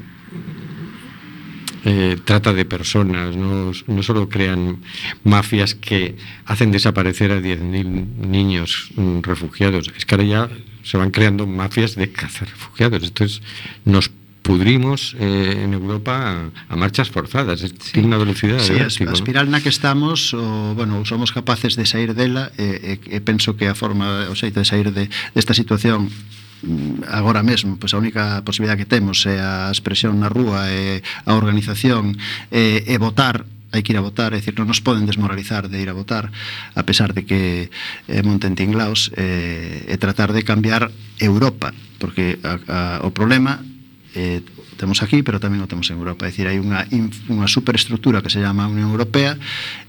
eh, trata de personas, no, no solo crean mafias que hacen desaparecer a 10.000 niños mm, refugiados, es que ahora ya se van creando mafias de cazar refugiados. Entonces nos pudrimos eh, en Europa a, a marchas forzadas, es una velocidad Sí, de vértigo, a ¿no? espiral na que estamos o, bueno, somos capaces de sair dela e, e, e penso que a forma o xeito de sair de, desta situación mm, Mm, agora mesmo pois a única posibilidad que temos é a expresión na rúa e a organización e, e votar hai que ir a votar, é dicir, non nos poden desmoralizar de ir a votar, a pesar de que eh, monten tinglaos eh, e tratar de cambiar Europa, porque a, a, o problema eh, temos aquí, pero tamén o temos en Europa. É dicir, hai unha, unha superestructura que se chama Unión Europea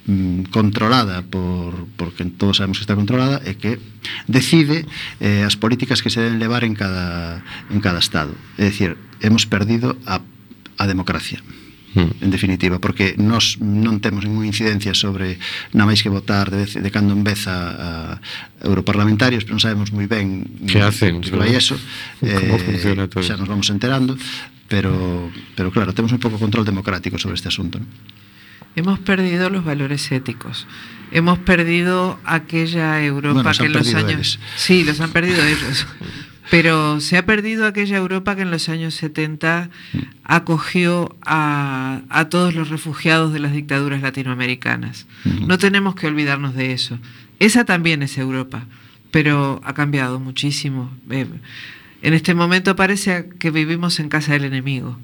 mm, controlada por, porque todos sabemos que está controlada e que decide eh, as políticas que se deben levar en cada, en cada Estado. É dicir, hemos perdido a, a democracia. En definitiva, porque nós non temos ninguna incidencia sobre nada máis que votar de, vez, de cando en vez a, a europarlamentarios, pero non sabemos moi ben Que hacen, que vai eso. Como funciona todo Xa nos vamos enterando, pero, pero claro, temos un pouco control democrático sobre este asunto. ¿no? Hemos perdido los valores éticos. Hemos perdido aquella Europa Bueno, que en los años. ellos. Sí, los han perdido ellos. Pero se ha perdido aquella Europa que en los años 70 acogió a, a todos los refugiados de las dictaduras latinoamericanas. No tenemos que olvidarnos de eso. Esa también es Europa, pero ha cambiado muchísimo. Eh, en este momento parece que vivimos en casa del enemigo.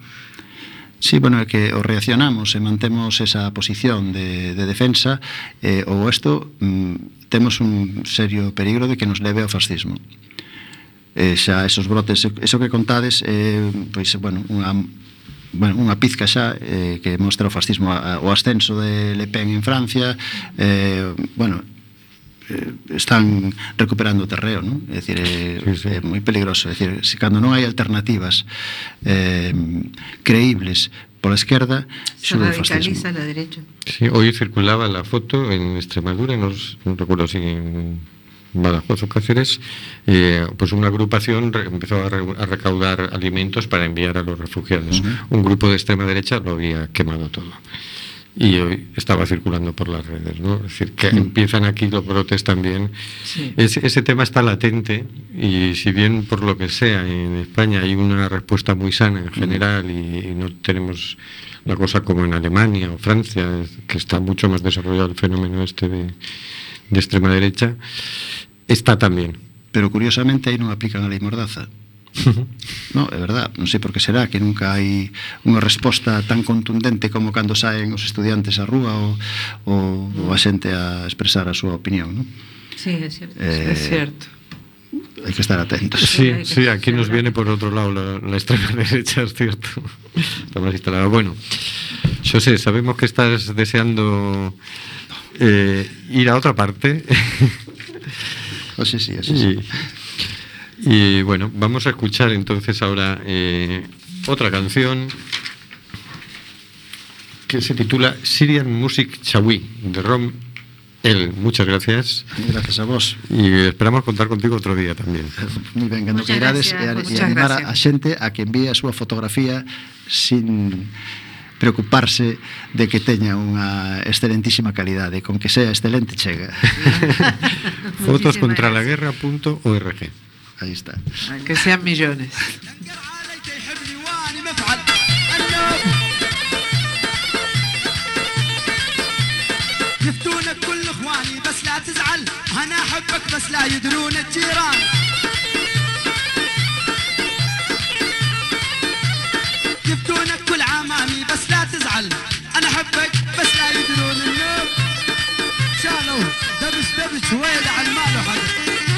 Sí, bueno, é que o reaccionamos e mantemos esa posición de, de defensa eh, ou isto mm, temos un serio peligro de que nos leve ao fascismo. eh, xa esos brotes, eso que contades, eh, pois, bueno, unha bueno, unha pizca xa eh, que mostra o fascismo a, o ascenso de Le Pen en Francia eh, bueno eh, están recuperando o terreo, non? É dicir, é, sí, sí. é moi peligroso, é dicir, se cando non hai alternativas eh, creíbles pola esquerda, se radicaliza a la derecha. Sí, hoy circulaba la foto en Extremadura, no, no recuerdo si en Badajoz o Cáceres, eh, pues una agrupación re- empezó a, re- a recaudar alimentos para enviar a los refugiados. Un grupo de extrema derecha lo había quemado todo. Y hoy estaba circulando por las redes, ¿no? Es decir, que empiezan aquí los brotes también. Sí. Ese, ese tema está latente y si bien por lo que sea en España hay una respuesta muy sana en general y, y no tenemos la cosa como en Alemania o Francia, que está mucho más desarrollado el fenómeno este de, de extrema derecha está tamén. Pero curiosamente aí non aplican a lei Mordaza. No, é verdad, non sei por que será que nunca hai unha resposta tan contundente como cando saen os estudiantes á rúa ou, ou, ou a xente a expresar a súa opinión, non? Sí, é certo, eh, é certo. Hai que estar atentos. Sí, sí, aquí nos viene por outro lado la, la extrema derecha, es cierto. Está más instalada. Bueno, José, sabemos que estás deseando eh, ir a otra parte. Oxe, sí, oxe, sí. y, y, bueno, vamos a escuchar entonces ahora eh, otra canción que se titula Syrian Music Chawi de Rom El. Muchas gracias Gracias a vos. y esperamos contar contigo otro día también. Moi ben, que irades e, e animar gracias. a xente a que envíe a súa fotografía sin preocuparse de que teña unha excelentísima calidade, con que sea excelente chega. Fotos Muchísimas contra la gracias. guerra.org. Aí está. Que sean millones. ينقر عليك يحبني واني مفعل يفتونك كل اخواني بس لا تزعل انا احبك بس لا يدرون الجيران يفتونك كل يا مامي بس لا تزعل. أنا أحبك بس لا يدرون النوم. شالوا دبش دبش ويل عن ماله حد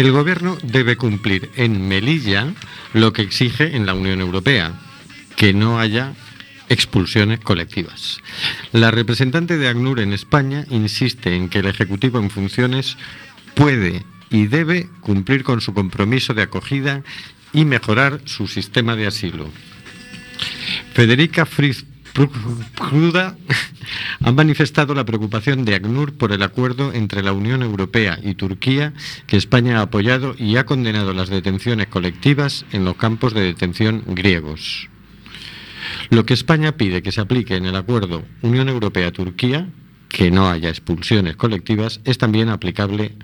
El gobierno debe cumplir en Melilla lo que exige en la Unión Europea, que no haya expulsiones colectivas. La representante de ACNUR en España insiste en que el Ejecutivo en funciones puede y debe cumplir con su compromiso de acogida y mejorar su sistema de asilo. Federica Fritz Pruda ha manifestado la preocupación de ACNUR por el acuerdo entre la Unión Europea y Turquía que España ha apoyado y ha condenado las detenciones colectivas en los campos de detención griegos. Lo que España pide que se aplique en el acuerdo Unión Europea-Turquía, que no haya expulsiones colectivas, es también aplicable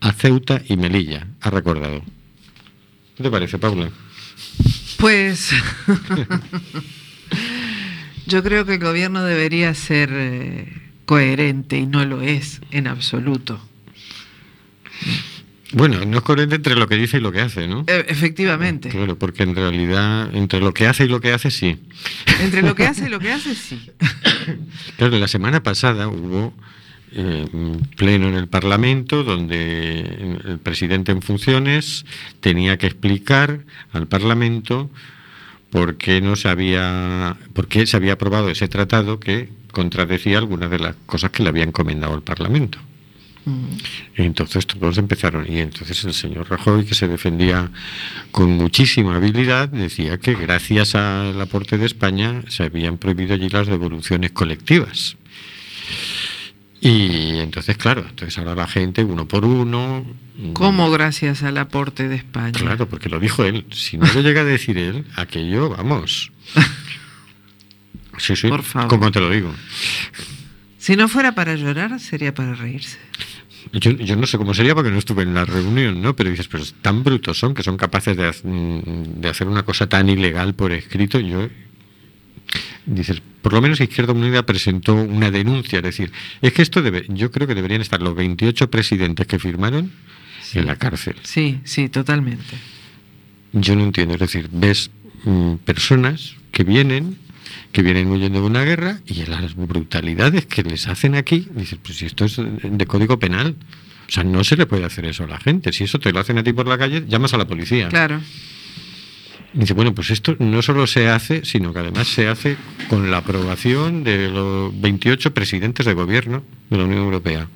a Ceuta y Melilla, ha recordado. ¿Qué te parece, Paula? Pues yo creo que el gobierno debería ser eh, coherente y no lo es en absoluto. Bueno, no es coherente entre lo que dice y lo que hace, ¿no? E- efectivamente. Claro, porque en realidad entre lo que hace y lo que hace sí. Entre lo que hace y lo que hace, sí. Claro, la semana pasada hubo eh, un pleno en el Parlamento donde el presidente en funciones tenía que explicar al Parlamento por qué no se había, por qué se había aprobado ese tratado que contradecía algunas de las cosas que le había encomendado al Parlamento. Y entonces todos empezaron, y entonces el señor Rajoy, que se defendía con muchísima habilidad, decía que gracias al aporte de España se habían prohibido allí las devoluciones colectivas. Y entonces, claro, entonces ahora la gente, uno por uno. ¿Cómo gracias al aporte de España? Claro, porque lo dijo él. Si no lo llega a decir él, aquello, vamos. Sí, sí, Por favor. como te lo digo. Si no fuera para llorar, sería para reírse. Yo, yo no sé cómo sería porque no estuve en la reunión, ¿no? Pero dices, pero tan brutos son que son capaces de, mm, de hacer una cosa tan ilegal por escrito. Yo dices, por lo menos Izquierda Unida presentó una denuncia, es decir, es que esto debe, yo creo que deberían estar los 28 presidentes que firmaron en la cárcel. Sí, sí, totalmente. Yo no entiendo, es decir, ves mm, personas que vienen, que vienen huyendo de una guerra y las brutalidades que les hacen aquí, dices, pues si esto es de código penal. O sea, no se le puede hacer eso a la gente. Si eso te lo hacen a ti por la calle, llamas a la policía. Claro. Y dice, bueno, pues esto no solo se hace, sino que además se hace con la aprobación de los 28 presidentes de gobierno de la Unión Europea.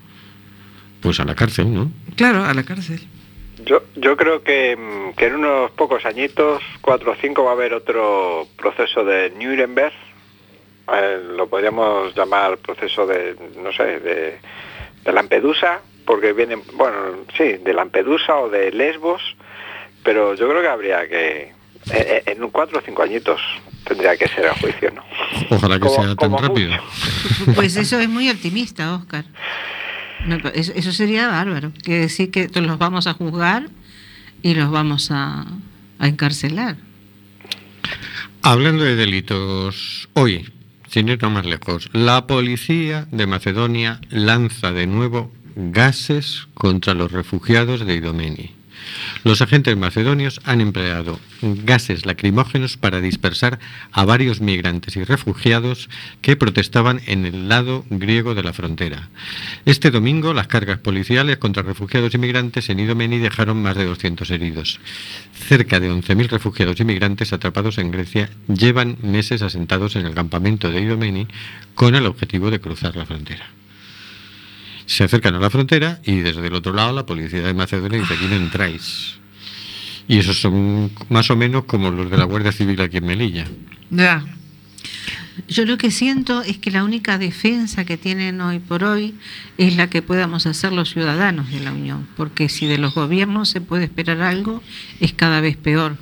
Pues a la cárcel, ¿no? Claro, a la cárcel. Yo, yo creo que, mm, que en unos pocos añitos, cuatro o cinco, va a haber otro proceso de Nuremberg eh, lo podríamos llamar proceso de, no sé, de, de Lampedusa, porque vienen, bueno, sí, de Lampedusa o de Lesbos, pero yo creo que habría que, en un cuatro o cinco añitos tendría que ser el juicio, ¿no? Ojalá que Como- sea tan rápido. mucho. Pues eso es muy optimista, Oscar. Pa- Eso, eso sería bárbaro. Quiere decir que los vamos a juzgar y los vamos a, a encarcelar. Hablando de delitos, hoy, sin ir más lejos, la policía de Macedonia lanza de nuevo gases contra los refugiados de Idomeni. Los agentes macedonios han empleado gases lacrimógenos para dispersar a varios migrantes y refugiados que protestaban en el lado griego de la frontera. Este domingo, las cargas policiales contra refugiados y migrantes en Idomeni dejaron más de 200 heridos. Cerca de 11.000 refugiados y migrantes atrapados en Grecia llevan meses asentados en el campamento de Idomeni con el objetivo de cruzar la frontera. Se acercan a la frontera y desde el otro lado la policía de Macedonia dice aquí no entráis. Y esos son más o menos como los de la Guardia Civil aquí en Melilla. Ya. Yo lo que siento es que la única defensa que tienen hoy por hoy es la que podamos hacer los ciudadanos de la Unión, porque si de los gobiernos se puede esperar algo, es cada vez peor.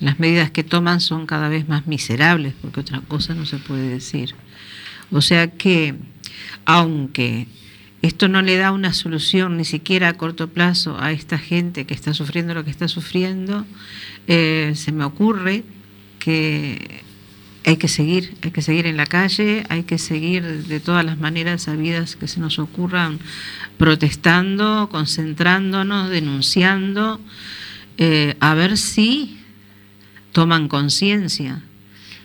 Las medidas que toman son cada vez más miserables, porque otra cosa no se puede decir. O sea que, aunque esto no le da una solución ni siquiera a corto plazo a esta gente que está sufriendo lo que está sufriendo, eh, se me ocurre que hay que seguir, hay que seguir en la calle, hay que seguir de todas las maneras sabidas que se nos ocurran, protestando, concentrándonos, denunciando, eh, a ver si toman conciencia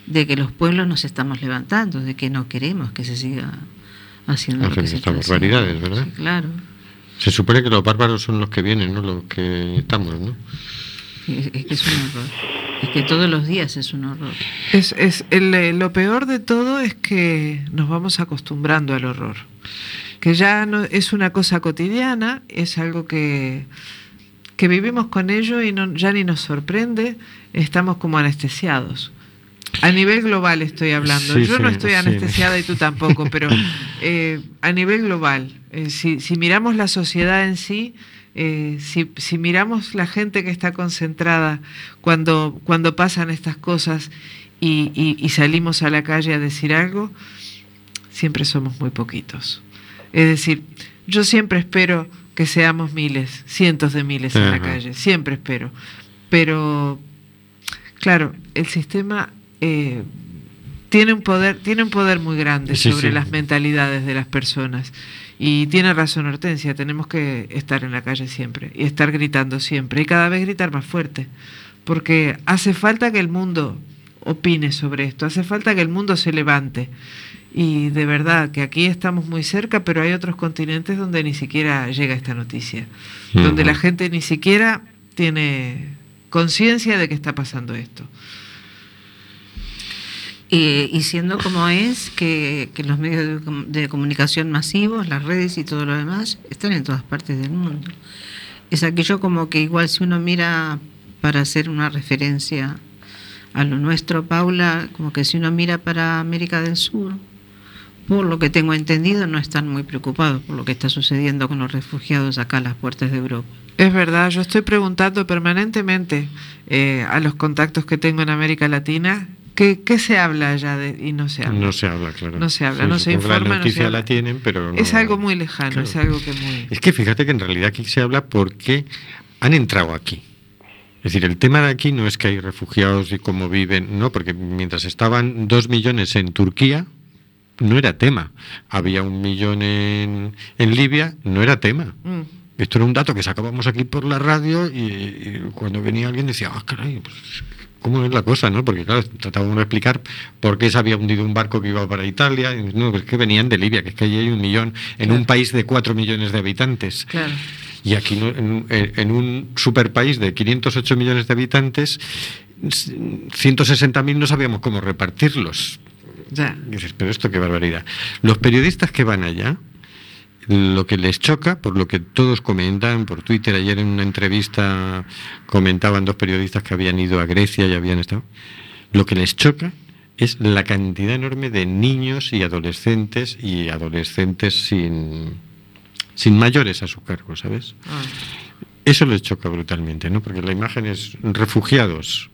de que los pueblos nos estamos levantando, de que no queremos que se siga haciendo lo Hacen estas barbaridades, ¿verdad? Sí, claro. Se supone que los bárbaros son los que vienen, no los que estamos, ¿no? Es, es que es un horror. Es que todos los días es un horror. Es, es el, eh, lo peor de todo es que nos vamos acostumbrando al horror. Que ya no es una cosa cotidiana, es algo que, que vivimos con ello y no, ya ni nos sorprende, estamos como anestesiados. A nivel global estoy hablando. Sí, Yo no estoy sí. anestesiada y tú tampoco, pero eh, a nivel global, eh, si, si miramos la sociedad en sí, eh, si, si miramos la gente que está concentrada cuando, cuando pasan estas cosas y, y- y salimos a la calle a decir algo, siempre somos muy poquitos. Es decir, yo siempre espero que seamos miles, cientos de miles en la calle, siempre espero. Pero, claro, el sistema eh, tiene un poder, tiene un poder muy grande Sí, sobre sí. las mentalidades de las personas. Y tiene razón Hortensia, tenemos que estar en la calle siempre y estar gritando siempre y cada vez gritar más fuerte, porque hace falta que el mundo opine sobre esto, hace falta que el mundo se levante. Y de verdad que aquí estamos muy cerca, pero hay otros continentes donde ni siquiera llega esta noticia, donde la gente ni siquiera tiene conciencia de que está pasando esto. Y, y siendo como es, que, que los medios de, de comunicación masivos, las redes y todo lo demás, están en todas partes del mundo. Es aquello como que igual si uno mira para hacer una referencia a lo nuestro, Paula, como que si uno mira para América del Sur, por lo que tengo entendido, no están muy preocupados por lo que está sucediendo con los refugiados acá a las puertas de Europa. Es verdad, yo estoy preguntando permanentemente eh, a los contactos que tengo en América Latina, ¿qué, qué se habla allá de, y no se habla? No se habla, claro. No se habla, Sí, no se informa, La no se noticia la tienen, pero no- Es algo muy lejano, Claro. es algo que muy... Es que fíjate que en realidad aquí se habla porque han entrado aquí. Es decir, el tema de aquí no es que hay refugiados y cómo viven, no, porque mientras estaban dos millones en Turquía, no era tema. Había un millón en, en Libia, no era tema. Mm. Esto era un dato que sacábamos aquí por la radio y, y cuando venía alguien decía, ah, caray, pues, ¿cómo es la cosa? ¿no? Porque claro, tratábamos de explicar por qué se había hundido un barco que iba para Italia. Y, no, es que venían de Libia, que es que allí hay un millón, en un país de cuatro millones de habitantes. Claro. Y aquí en, un- en un superpaís de 508 millones de habitantes, 160.000 no sabíamos cómo repartirlos. Ya. Y dices, pero esto qué barbaridad. Los periodistas que van allá, lo que les choca, por lo que todos comentan por Twitter, ayer en una entrevista comentaban dos periodistas que habían ido a Grecia y habían estado, lo que les choca es la cantidad enorme de niños y adolescentes y adolescentes sin, sin mayores a su cargo, ¿sabes? Ah. Eso les choca brutalmente, ¿no? Porque la imagen es refugiados.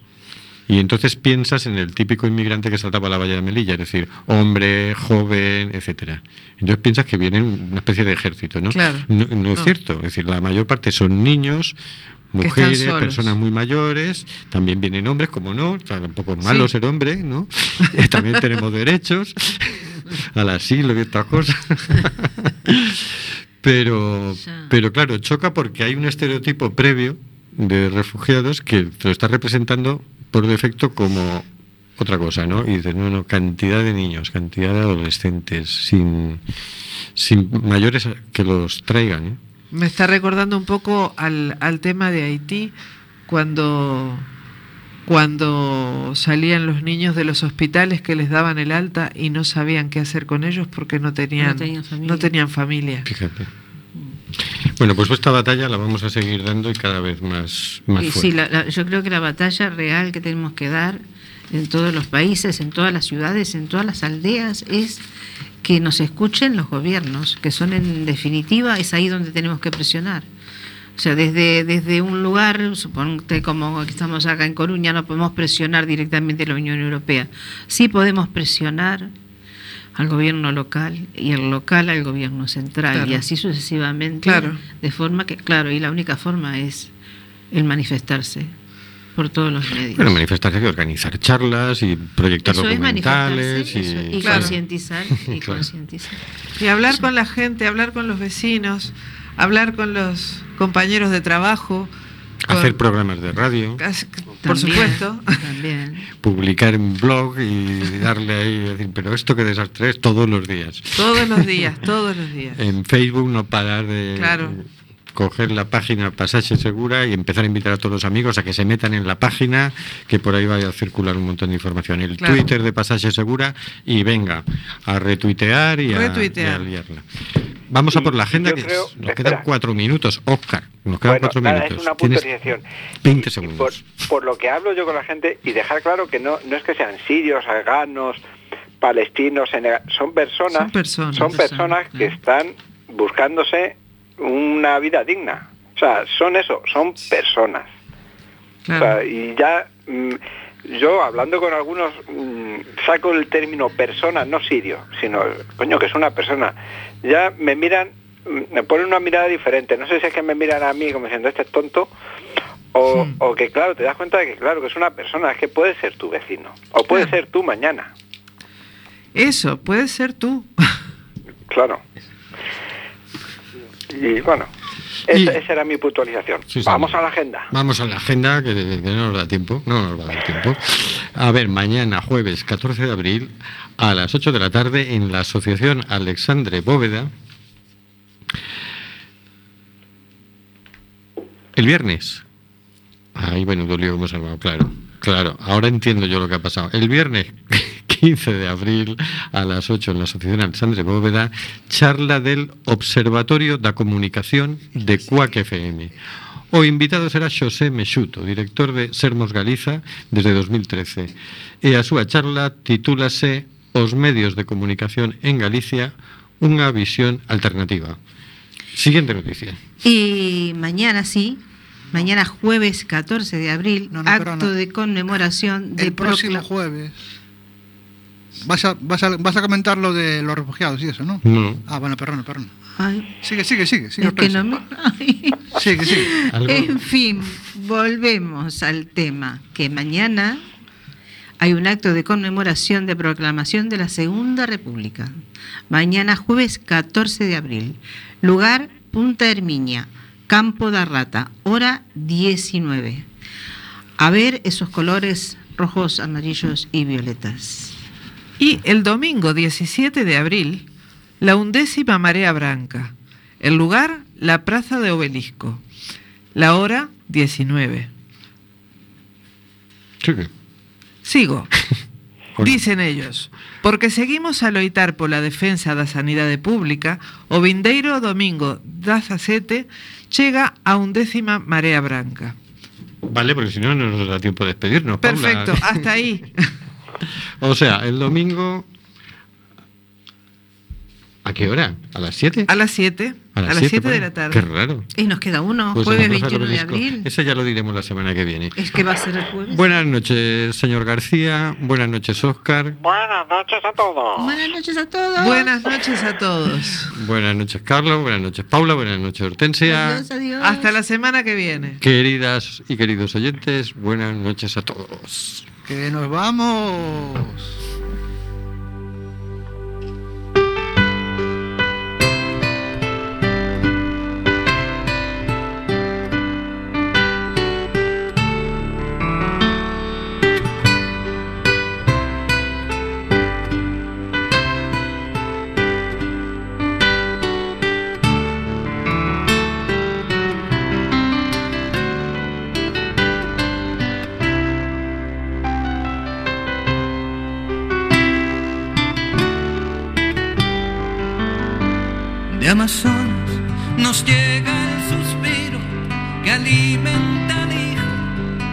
Y entonces piensas en el típico inmigrante que saltaba a la valla de Melilla, es decir, hombre, joven, etcétera. Entonces piensas que vienen una especie de ejército, ¿no? Claro. No, no es No. cierto. Es decir, la mayor parte son niños, mujeres, personas muy mayores, también vienen hombres, como no, tampoco es malo Sí. ser hombre, ¿no? También tenemos derechos al asilo y estas cosas. pero, pero claro, choca porque hay un estereotipo previo de refugiados que te lo está representando por defecto como otra cosa, ¿no? Y dices, no, no, cantidad de niños, cantidad de adolescentes, sin, sin mayores que los traigan, ¿eh? Me está recordando un poco al, al tema de Haití, cuando, cuando salían los niños de los hospitales que les daban el alta y no sabían qué hacer con ellos porque no tenían, No tenían familia. no tenían familia. Fíjate. Bueno, pues esta batalla la vamos a seguir dando y cada vez más, más Y fuerte. sí, la- la- yo creo que la batalla real que tenemos que dar en todos los países, en todas las ciudades, en todas las aldeas, es que nos escuchen los gobiernos, que son en definitiva, es ahí donde tenemos que presionar. O sea, desde, desde un lugar, suponte como que estamos acá en Coruña, no podemos presionar directamente a la Unión Europea. Sí podemos presionar al gobierno local y el local al gobierno central Claro. y así sucesivamente. Claro. De forma que, claro, y la única forma es el manifestarse por todos los medios. Bueno, manifestarse, organizar charlas y proyectar Eso es documentales manifestarse y, eso, y Claro. concientizar y Claro. concientizar. Y hablar con la gente, hablar con los vecinos, hablar con los compañeros de trabajo. con- hacer programas de radio, Por supuesto. También. publicar en blog y darle ahí, y decir, pero esto que desastre es todos los días. Todos los días, todos los días. En Facebook no parar de Claro. Coger la página Pasaje Segura y empezar a invitar a todos los amigos a que se metan en la página, que por ahí vaya a circular un montón de información. El Claro. Twitter de Pasaje Segura y venga a retuitear y a, y a liarla. Vamos a por la agenda, que creo- nos espera. quedan cuatro minutos. Oscar, nos quedan Bueno, cuatro nada, minutos. es una Tienes puntualización. 20 Y- y segundos. por, por lo que hablo yo con la gente y dejar claro que no, no es que sean sirios, afganos, palestinos, son personas, Son personas. son personas que están buscándose una vida digna. O sea, son eso, son personas. O sea, y ya mm, yo hablando con algunos mm, saco el término persona, no sirio, sino coño que es una persona. Ya me miran, mm, me ponen una mirada diferente. No sé si es que me miran a mí como diciendo este es tonto o, o que claro te das cuenta de que claro que es una persona, es que puede ser tu vecino o puede Claro. ser tú mañana. Eso, puede ser tú. Claro. Y bueno, Y- esa, esa era mi puntualización. Sí, Vamos a la agenda. Vamos a la agenda, que, que no nos da tiempo, no nos va a dar tiempo. A ver, mañana, jueves 14 de abril, a las 8 de la tarde, en la Asociación Alexandre Bóveda. El viernes. Ay, bueno, lío hemos armado, claro. Claro, ahora entiendo yo lo que ha pasado. El viernes 15 de abril a las 8 en la Asociación Alexandre Bóveda, charla del Observatorio da Comunicación de Cuac FM. O invitado será Xosé Mexuto, director de Sermos Galiza desde 2013. E a súa charla titúlase Os medios de comunicación en Galicia, unha visión alternativa. Siguiente noticia. Y mañana sí, mañana jueves 14 de abril, No, no, acto de conmemoración de El próximo jueves. Vas a, vas, a, vas a comentar lo de los refugiados y eso, ¿no? No. Ah, bueno, perdona. Ay, Sigue, sigue, sigue. sigue es que Hortensia. no me- Ay. Sigue, sigue. En fin, volvemos al tema, que mañana hay un acto de conmemoración de proclamación de la Segunda República. Mañana jueves 14 de abril. Lugar Punta Herminia, Campo da Rata, hora 19. A ver esos colores rojos, amarillos y violetas. Y el domingo 17 de abril, la undécima marea branca. El lugar, la Plaza de Obelisco. La hora, 19. Sigue. Sigo. Dicen ellos, porque seguimos a loitar pola defensa da sanidade pública, o vindeiro domingo 17 chega a undécima marea branca. Vale, porque si no, no nos da tiempo de despedirnos. Paula. Perfecto, hasta ahí. O sea, el domingo. ¿A qué hora? ¿A las 7? A las 7. A las 7 de la tarde. Qué raro. Y nos queda uno, Pues jueves a nosotros 21 de abril. Ese ya lo diremos la semana que viene. Es que va a ser el jueves. Buenas noches, señor García. Buenas noches, Oscar. Buenas noches a todos. Buenas noches a todos. Buenas noches a todos. Buenas noches, Carlos. Buenas noches, Paula. Buenas noches, Hortensia. Adiós, adiós. Hasta la semana que viene. Queridas y queridos oyentes, buenas noches a todos. Que nos vamos. Llega el suspiro que alimenta